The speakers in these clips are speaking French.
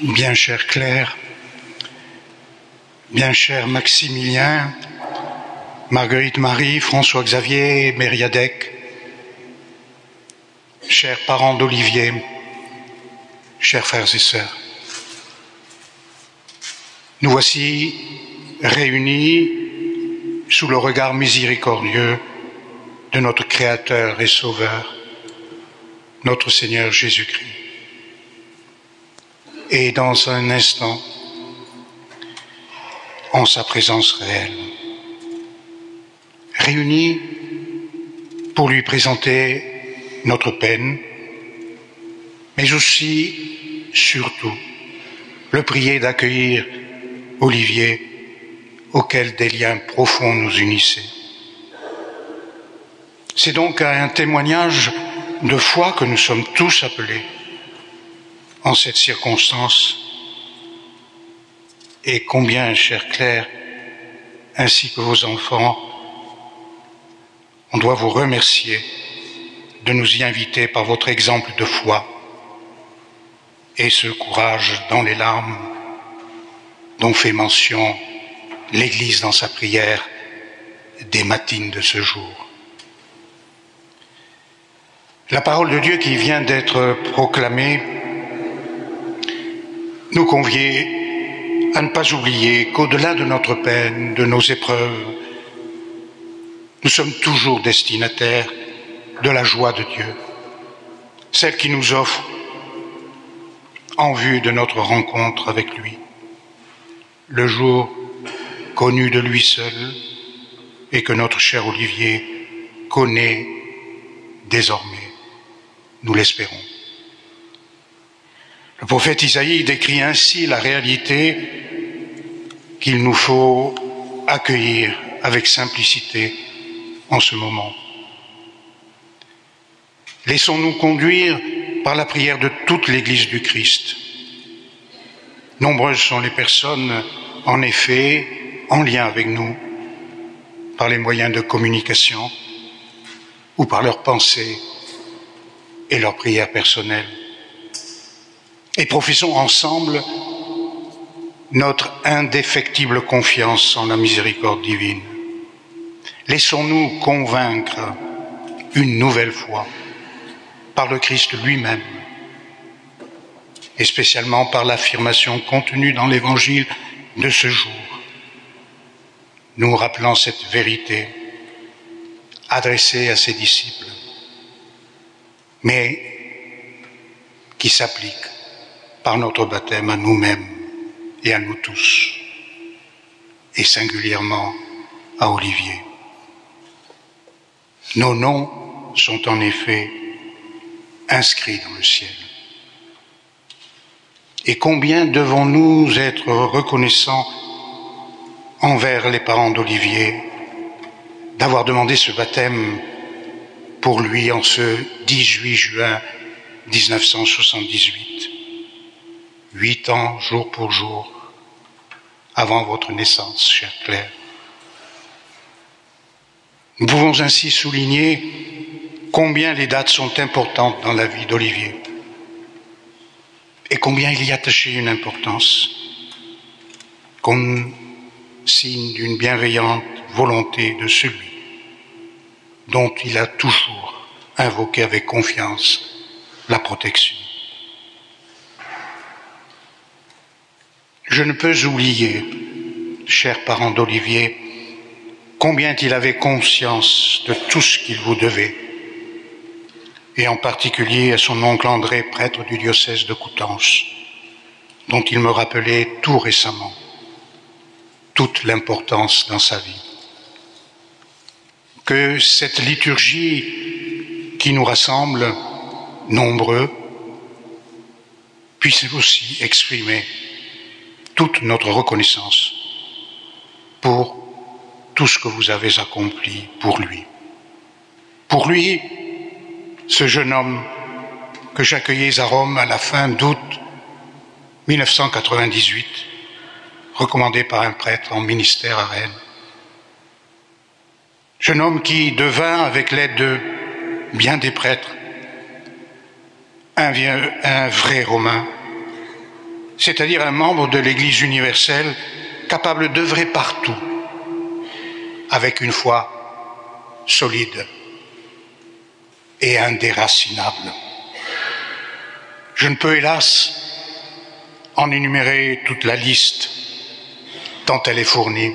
bien cher Claire, bien cher Maximilien, Marguerite Marie, François Xavier, Mériadec, chers parents d'Olivier, chers frères et sœurs. Nous voici réunis sous le regard miséricordieux de notre Créateur et Sauveur, notre Seigneur Jésus-Christ. Et dans un instant, en sa présence réelle, réunis pour lui présenter notre peine, mais aussi, surtout, le prier d'accueillir Olivier, auquel des liens profonds nous unissaient. C'est donc à un témoignage de foi que nous sommes tous appelés en cette circonstance. Et combien, chère Claire, ainsi que vos enfants, on doit vous remercier de nous y inviter par votre exemple de foi et ce courage dans les larmes dont fait mention l'Église dans sa prière des matines de ce jour. La parole de Dieu qui vient d'être proclamée nous convie à ne pas oublier qu'au-delà de notre peine, de nos épreuves, nous sommes toujours destinataires de la joie de Dieu, celle qui nous offre en vue de notre rencontre avec lui le jour connu de lui seul et que notre cher Olivier connaît désormais, nous l'espérons. Le prophète Isaïe décrit ainsi la réalité qu'il nous faut accueillir avec simplicité en ce moment. Laissons-nous conduire par la prière de toute l'Église du Christ Nombreuses sont les personnes, en effet, en lien avec nous, par les moyens de communication ou par leurs pensées et leurs prières personnelles. Et professons ensemble notre indéfectible confiance en la miséricorde divine. Laissons-nous convaincre une nouvelle fois par le Christ lui-même et spécialement par l'affirmation contenue dans l'évangile de ce jour, nous rappelant cette vérité adressée à ses disciples, mais qui s'applique par notre baptême à nous-mêmes et à nous tous, et singulièrement à Olivier. Nos noms sont en effet inscrits dans le ciel. Et combien devons-nous être reconnaissants envers les parents d'Olivier d'avoir demandé ce baptême pour lui en ce 18 juin 1978, huit ans jour pour jour avant votre naissance, chère Claire. Nous pouvons ainsi souligner combien les dates sont importantes dans la vie d'Olivier et combien il y attachait une importance comme signe d'une bienveillante volonté de celui dont il a toujours invoqué avec confiance la protection. Je ne peux oublier, chers parents d'Olivier, combien il avait conscience de tout ce qu'il vous devait et en particulier à son oncle André, prêtre du diocèse de Coutances, dont il me rappelait tout récemment toute l'importance dans sa vie. Que cette liturgie qui nous rassemble, nombreux, puisse aussi exprimer toute notre reconnaissance pour tout ce que vous avez accompli pour lui. Pour lui, ce jeune homme que j'accueillais à Rome à la fin d'août 1998, recommandé par un prêtre en ministère à Rennes. Jeune homme qui devint, avec l'aide de bien des prêtres, un, un vrai Romain, c'est-à-dire un membre de l'Église universelle capable d'œuvrer partout avec une foi solide et indéracinable. Je ne peux hélas en énumérer toute la liste, tant elle est fournie,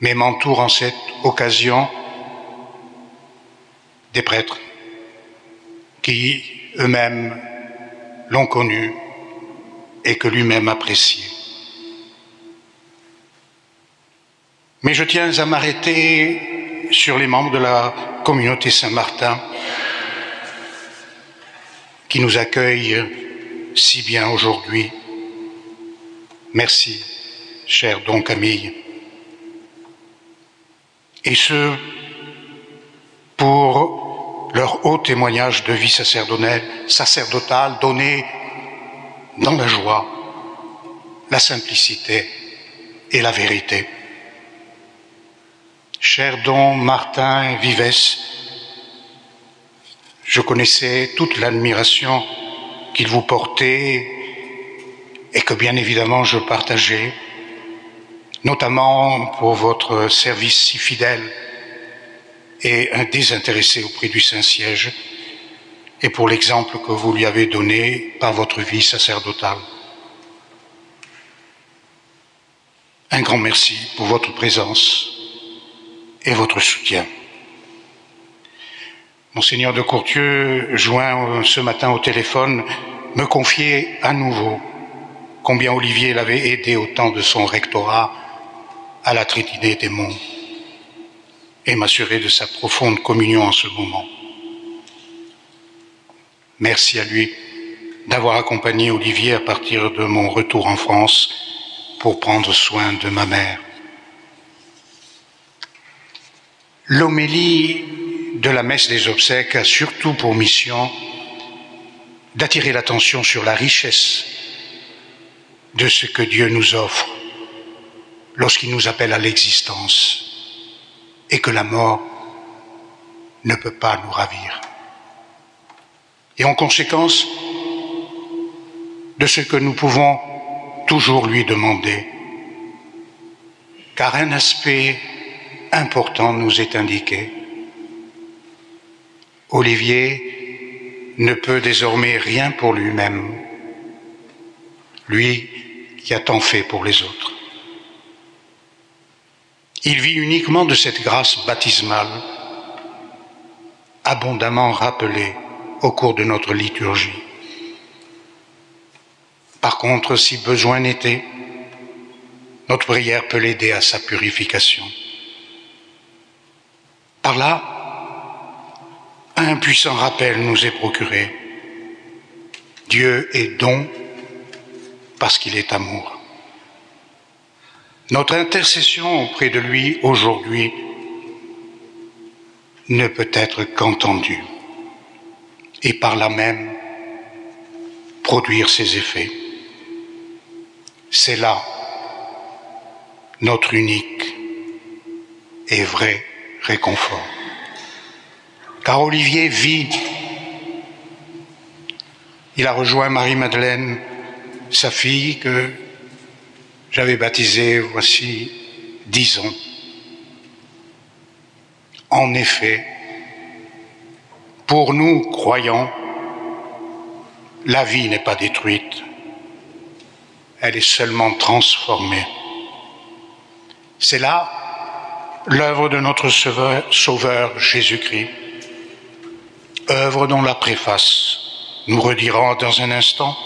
mais m'entoure en cette occasion des prêtres qui eux-mêmes l'ont connu et que lui-même appréciait. Mais je tiens à m'arrêter sur les membres de la communauté Saint-Martin qui nous accueillent si bien aujourd'hui. Merci, cher Don Camille. Et ce, haut témoignage de vie sacerdotale donné dans la joie, la simplicité et la vérité. Cher Don Martin Vives, je connaissais toute l'admiration qu'il vous portait et que bien évidemment je partageais, notamment pour votre service si fidèle et désintéressé auprès du Saint-Siège et pour l'exemple que vous lui avez donné par votre vie sacerdotale. Un grand merci pour votre présence et votre soutien. Monseigneur de Courtieu, joint ce matin au téléphone, me confiait à nouveau combien Olivier l'avait aidé au temps de son rectorat à la Trinité des Monts et m'assurer de sa profonde communion en ce moment. Merci à lui d'avoir accompagné Olivier à partir de mon retour en France pour prendre soin de ma mère. L'homélie de la messe des obsèques a surtout pour mission d'attirer l'attention sur la richesse de ce que Dieu nous offre lorsqu'il nous appelle à l'existence et que la mort ne peut pas nous ravir. Et en conséquence de ce que nous pouvons toujours lui demander, car un aspect important nous est indiqué. Olivier ne peut désormais rien pour lui-même, lui qui a tant fait pour les autres. Il vit uniquement de cette grâce baptismale, abondamment rappelée au cours de notre liturgie. Par contre, si besoin n'était, notre prière peut l'aider à sa purification. Par là, un puissant rappel nous est procuré. Dieu est don parce qu'il est amour. Notre intercession auprès de lui aujourd'hui ne peut être qu'entendue et par là même produire ses effets. C'est là notre unique et vrai réconfort. Car Olivier vit, il a rejoint Marie-Madeleine, sa fille, que j'avais baptisée voici dix ans. En effet, pour nous, croyants, la vie n'est pas détruite, elle est seulement transformée. C'est là l'œuvre de notre Sauveur, Jésus-Christ, œuvre dont la préface nous redira dans un instant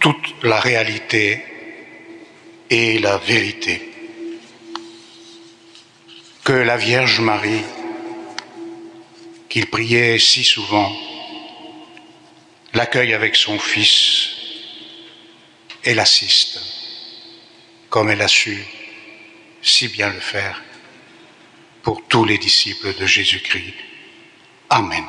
toute la réalité et la vérité. Que la Vierge Marie qu'il priait si souvent, l'accueille avec son Fils et l'assiste, comme elle a su si bien le faire pour tous les disciples de Jésus-Christ. Amen.